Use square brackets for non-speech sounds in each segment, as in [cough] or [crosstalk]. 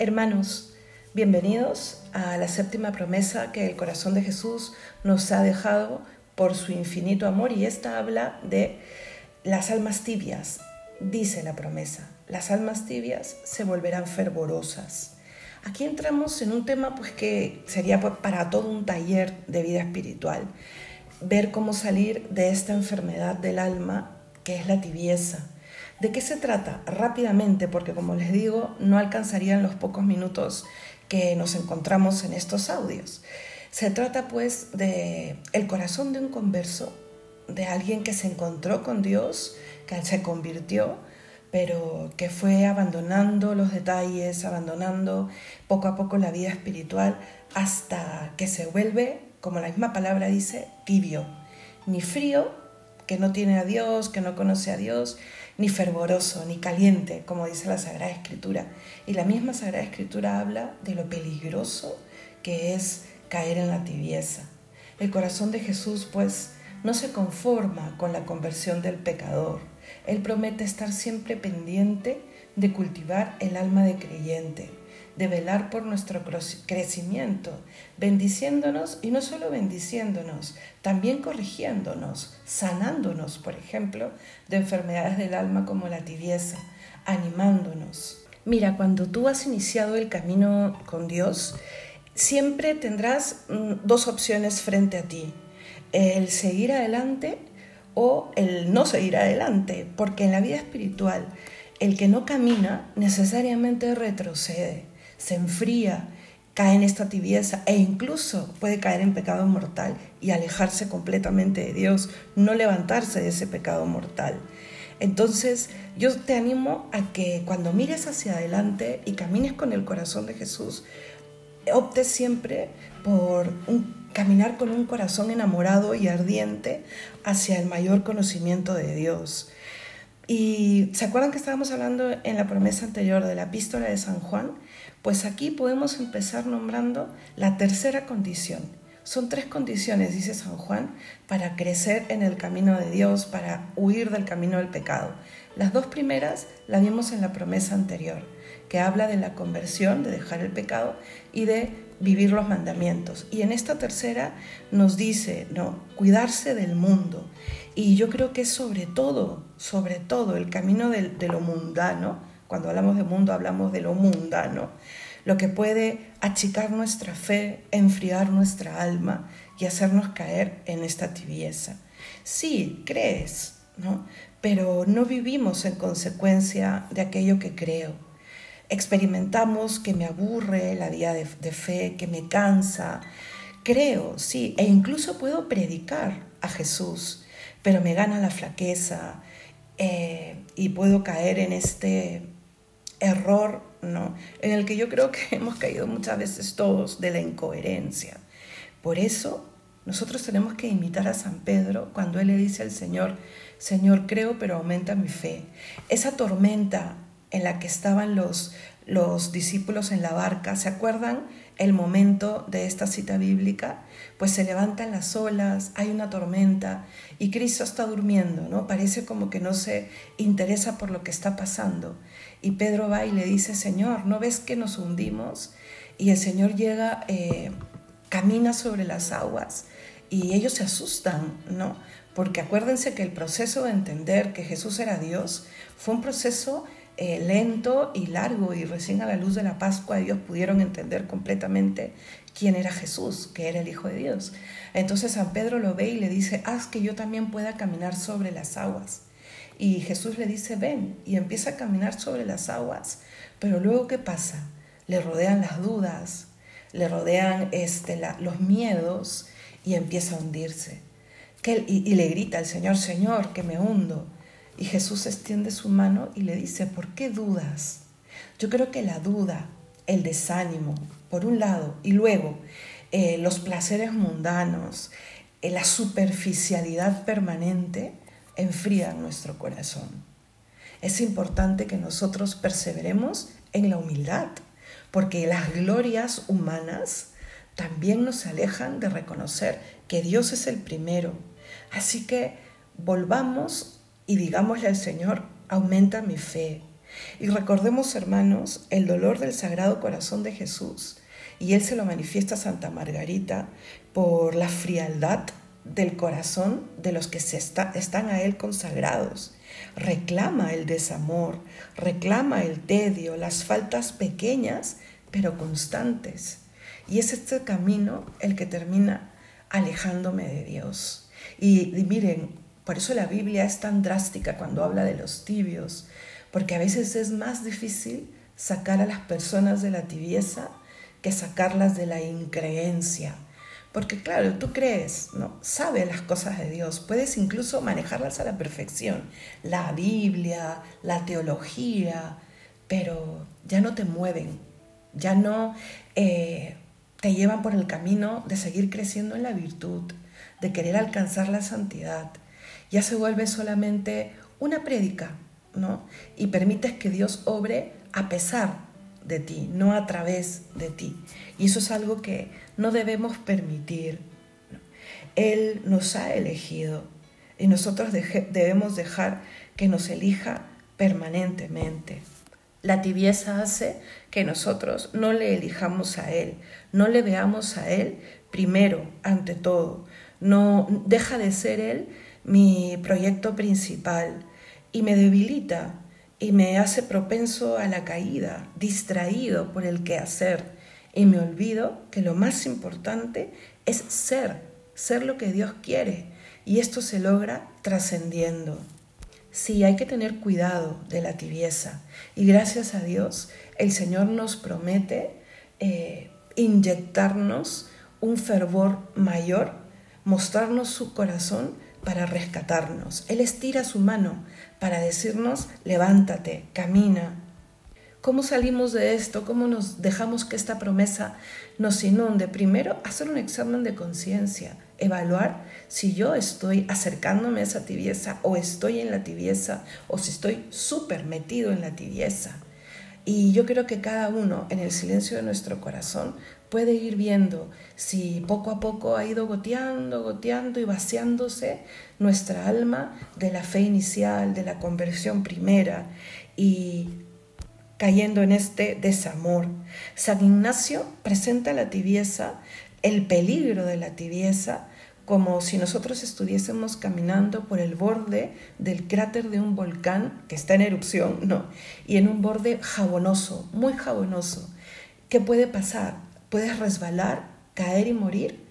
Hermanos, bienvenidos a la séptima promesa que el corazón de Jesús nos ha dejado por su infinito amor y esta habla de las almas tibias. Dice la promesa, las almas tibias se volverán fervorosas. Aquí entramos en un tema pues que sería pues, para todo un taller de vida espiritual, ver cómo salir de esta enfermedad del alma que es la tibieza ¿De qué se trata? Rápidamente, porque como les digo, no alcanzarían los pocos minutos que nos encontramos en estos audios. Se trata pues de el corazón de un converso, de alguien que se encontró con Dios, que se convirtió, pero que fue abandonando los detalles, abandonando poco a poco la vida espiritual hasta que se vuelve, como la misma palabra dice, tibio, ni frío, que no tiene a Dios, que no conoce a Dios, ni fervoroso, ni caliente, como dice la Sagrada Escritura. Y la misma Sagrada Escritura habla de lo peligroso que es caer en la tibieza. El corazón de Jesús, pues, no se conforma con la conversión del pecador. Él promete estar siempre pendiente de cultivar el alma de creyente, de velar por nuestro crecimiento, bendiciéndonos y no solo bendiciéndonos, también corrigiéndonos, sanándonos, por ejemplo, de enfermedades del alma como la tibieza, animándonos. Mira, cuando tú has iniciado el camino con Dios, siempre tendrás mm, dos opciones frente a ti, el seguir adelante o el no seguir adelante, porque en la vida espiritual el que no camina necesariamente retrocede se enfría, cae en esta tibieza e incluso puede caer en pecado mortal y alejarse completamente de Dios, no levantarse de ese pecado mortal. Entonces yo te animo a que cuando mires hacia adelante y camines con el corazón de Jesús, optes siempre por caminar con un corazón enamorado y ardiente hacia el mayor conocimiento de Dios. Y se acuerdan que estábamos hablando en la promesa anterior de la epístola de San Juan, pues aquí podemos empezar nombrando la tercera condición. Son tres condiciones, dice San Juan, para crecer en el camino de Dios, para huir del camino del pecado. Las dos primeras las vimos en la promesa anterior, que habla de la conversión, de dejar el pecado y de vivir los mandamientos. Y en esta tercera nos dice, no, cuidarse del mundo. Y yo creo que es sobre todo, sobre todo el camino de, de lo mundano, cuando hablamos de mundo hablamos de lo mundano, lo que puede achicar nuestra fe, enfriar nuestra alma y hacernos caer en esta tibieza. Sí, crees, ¿no? Pero no vivimos en consecuencia de aquello que creo. Experimentamos que me aburre la vida de, fe, que me cansa. Creo, sí, e incluso puedo predicar a Jesús, pero me gana la flaqueza eh, y puedo caer en este error, ¿no? En el que yo creo que [laughs] hemos caído muchas veces todos de la incoherencia. Por eso nosotros tenemos que imitar a San Pedro cuando él le dice al Señor, Señor, creo, pero aumenta mi fe. Esa tormenta en la que estaban los, los discípulos en la barca, ¿se acuerdan el momento de esta cita bíblica? Pues se levantan las olas, hay una tormenta y Cristo está durmiendo, ¿no? Parece como que no se interesa por lo que está pasando. Y Pedro va y le dice, Señor, ¿no ves que nos hundimos? Y el Señor llega, eh, camina sobre las aguas y ellos se asustan, ¿no? Porque acuérdense que el proceso de entender que Jesús era Dios fue un proceso eh, lento y largo y recién a la luz de la Pascua ellos pudieron entender completamente quién era Jesús, que era el Hijo de Dios. Entonces San Pedro lo ve y le dice, haz que yo también pueda caminar sobre las aguas. Y Jesús le dice, ven, y empieza a caminar sobre las aguas. Pero luego, ¿qué pasa? Le rodean las dudas, le rodean este, los miedos y empieza a hundirse. Que, y, le grita al Señor, Señor, que me hundo. Y Jesús extiende su mano y le dice, ¿por qué dudas? Yo creo que la duda, el desánimo, por un lado, y luego eh, los placeres mundanos, eh, la superficialidad permanente, enfrían nuestro corazón. Es importante que nosotros perseveremos en la humildad, porque las glorias humanas también nos alejan de reconocer que Dios es el primero. Así que volvamos y digámosle al Señor, aumenta mi fe, Y recordemos, hermanos, el dolor del Sagrado Corazón de Jesús. Y Él se lo manifiesta a Santa Margarita por la frialdad del corazón de los que se están a Él consagrados. Reclama el desamor, reclama el tedio, las faltas pequeñas pero constantes. Y es este camino el que termina alejándome de Dios. Y, y miren, por eso la Biblia es tan drástica cuando habla de los tibios, porque a veces es más difícil sacar a las personas de la tibieza que sacarlas de la increencia. Porque claro, tú crees, ¿no? Sabes las cosas de Dios, puedes incluso manejarlas a la perfección, la Biblia, la teología, pero ya no te mueven, ya no eh, te llevan por el camino de seguir creciendo en la virtud, de querer alcanzar la santidad. Ya se vuelve solamente una prédica, ¿no? Y permites que Dios obre a pesar de ti, no a través de ti. Y eso es algo que no debemos permitir. Él nos ha elegido y nosotros debemos dejar que nos elija permanentemente. La tibieza hace que nosotros no le elijamos a Él, no le veamos a Él primero, ante todo. No deja de ser Él mi proyecto principal y me debilita y me hace propenso a la caída, distraído por el quehacer y me olvido que lo más importante es ser, ser lo que Dios quiere y esto se logra trascendiendo. Sí, hay que tener cuidado de la tibieza y gracias a Dios el Señor nos promete eh, inyectarnos un fervor mayor, mostrarnos su corazón para rescatarnos. Él estira su mano para decirnos, levántate, camina. ¿Cómo salimos de esto? ¿Cómo nos dejamos que esta promesa nos inunde? Primero, hacer un examen de conciencia, evaluar si yo estoy acercándome a esa tibieza o estoy en la tibieza o si estoy súper metido en la tibieza. Y yo creo que cada uno en el silencio de nuestro corazón puede ir viendo si poco a poco ha ido goteando, goteando y vaciándose nuestra alma de la fe inicial, de la conversión primera y cayendo en este desamor. San Ignacio presenta la tibieza, el peligro de la tibieza, como si nosotros estuviésemos caminando por el borde del cráter de un volcán que está en erupción, ¿no? Y en un borde jabonoso, muy jabonoso. ¿Qué puede pasar? Puedes resbalar, caer y morir,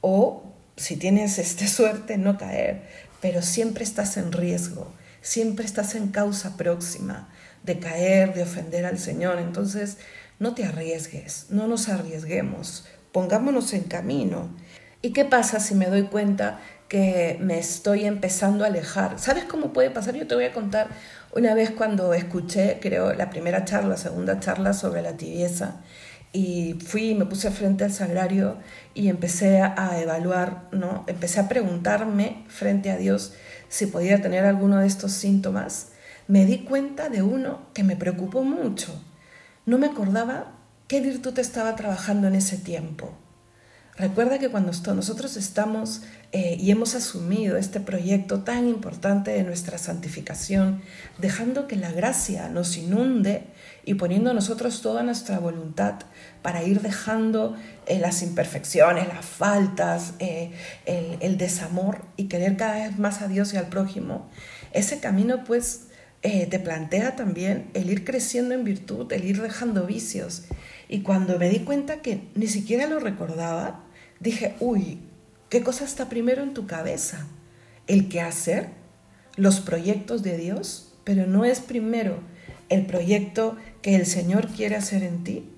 o si tienes este [laughs] suerte, no caer, pero siempre estás en riesgo, siempre estás en causa próxima de caer, de ofender al Señor. Entonces, no te arriesgues, no nos arriesguemos, pongámonos en camino ¿Y qué pasa si me doy cuenta que me estoy empezando a alejar? ¿Sabes cómo puede pasar? Yo te voy a contar una vez cuando escuché, creo, la primera charla, la segunda charla sobre la tibieza, y fui, me puse frente al sagrario y empecé a evaluar, ¿no? Empecé a preguntarme frente a Dios si podía tener alguno de estos síntomas. Me di cuenta de uno que me preocupó mucho. No me acordaba qué virtud estaba trabajando en ese tiempo. Recuerda que cuando nosotros estamos eh, y hemos asumido este proyecto tan importante de nuestra santificación, dejando que la gracia nos inunde y poniendo nosotros toda nuestra voluntad para ir dejando eh, las imperfecciones, las faltas, eh, el, desamor y querer cada vez más a Dios y al prójimo, ese camino pues te plantea también el ir creciendo en virtud, el ir dejando vicios y cuando me di cuenta que ni siquiera lo recordaba, dije, uy, ¿qué cosa está primero en tu cabeza? ¿El qué hacer? ¿Los proyectos de Dios? Pero no es primero el proyecto que el Señor quiere hacer en ti.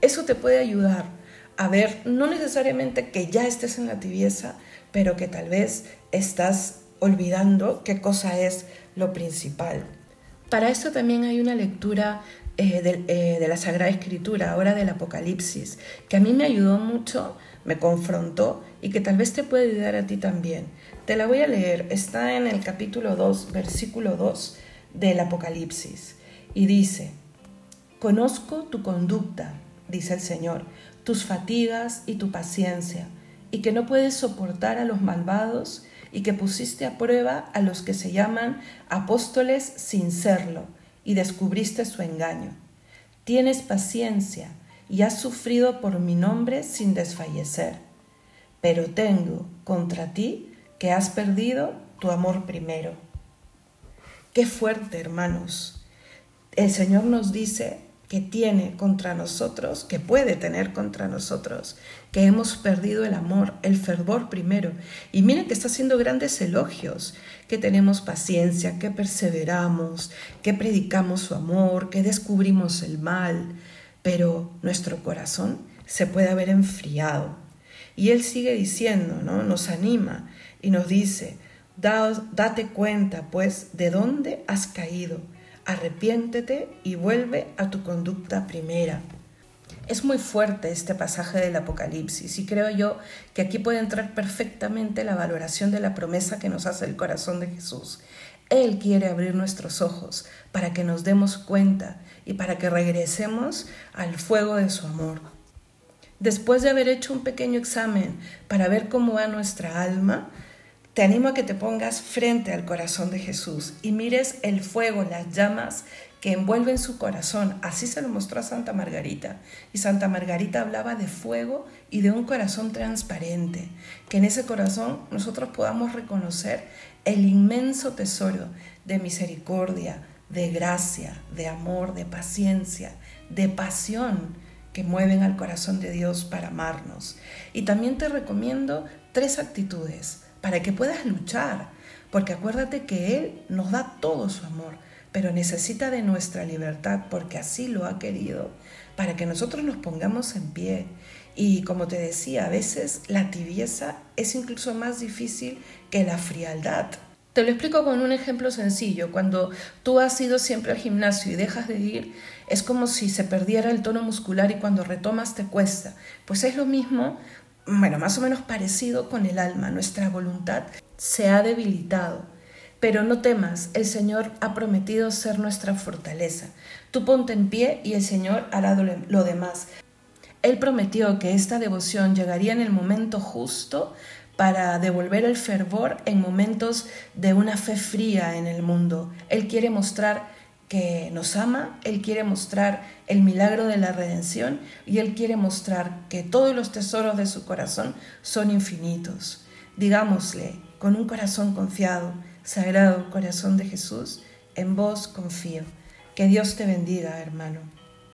Eso te puede ayudar a ver, no necesariamente que ya estés en la tibieza, pero que tal vez estás olvidando qué cosa es lo principal. Para esto también hay una lectura eh, eh, de, la Sagrada Escritura, ahora del Apocalipsis, que a mí me ayudó mucho, me confrontó y que tal vez te puede ayudar a ti también. Te la voy a leer, está en el capítulo 2, versículo 2 del Apocalipsis, y dice, Conozco tu conducta, dice el Señor, tus fatigas y tu paciencia, y que no puedes soportar a los malvados, y que pusiste a prueba a los que se llaman apóstoles sin serlo y descubriste su engaño. Tienes paciencia y has sufrido por mi nombre sin desfallecer. Pero tengo contra ti que has perdido tu amor primero. Qué fuerte, hermanos. El Señor nos dice que tiene contra nosotros, que puede tener contra nosotros, que hemos perdido el amor, el fervor primero. Y miren que está haciendo grandes elogios, que tenemos paciencia, que perseveramos, que predicamos su amor, que descubrimos el mal, pero nuestro corazón se puede haber enfriado. Y Él sigue diciendo, ¿no? Nos anima y nos dice, date cuenta pues de dónde has caído arrepiéntete y vuelve a tu conducta primera. Es muy fuerte este pasaje del Apocalipsis y creo yo que aquí puede entrar perfectamente la valoración de la promesa que nos hace el corazón de Jesús. Él quiere abrir nuestros ojos para que nos demos cuenta y para que regresemos al fuego de su amor. Después de haber hecho un pequeño examen para ver cómo va nuestra alma, te animo a que te pongas frente al corazón de Jesús y mires el fuego, las llamas que envuelven su corazón. Así se lo mostró a Santa Margarita. Y Santa Margarita hablaba de fuego y de un corazón transparente. Que en ese corazón nosotros podamos reconocer el inmenso tesoro de misericordia, de gracia, de amor, de paciencia, de pasión que mueven al corazón de Dios para amarnos. Y también te recomiendo tres actitudes para que puedas luchar, porque acuérdate que Él nos da todo su amor, pero necesita de nuestra libertad porque así lo ha querido, para que nosotros nos pongamos en pie. Y como te decía, a veces la tibieza es incluso más difícil que la frialdad. Te lo explico con un ejemplo sencillo. Cuando tú has ido siempre al gimnasio y dejas de ir, es como si se perdiera el tono muscular y cuando retomas te cuesta. Pues es lo mismo bueno, más o menos parecido con el alma. Nuestra voluntad se ha debilitado. Pero no temas, el Señor ha prometido ser nuestra fortaleza. Tú ponte en pie y el Señor hará lo demás. Él prometió que esta devoción llegaría en el momento justo para devolver el fervor en momentos de una fe fría en el mundo. Él quiere mostrar que nos ama, Él quiere mostrar el milagro de la redención y Él quiere mostrar que todos los tesoros de su corazón son infinitos. Digámosle, con un corazón confiado, Sagrado Corazón de Jesús, en vos confío. Que Dios te bendiga, hermano.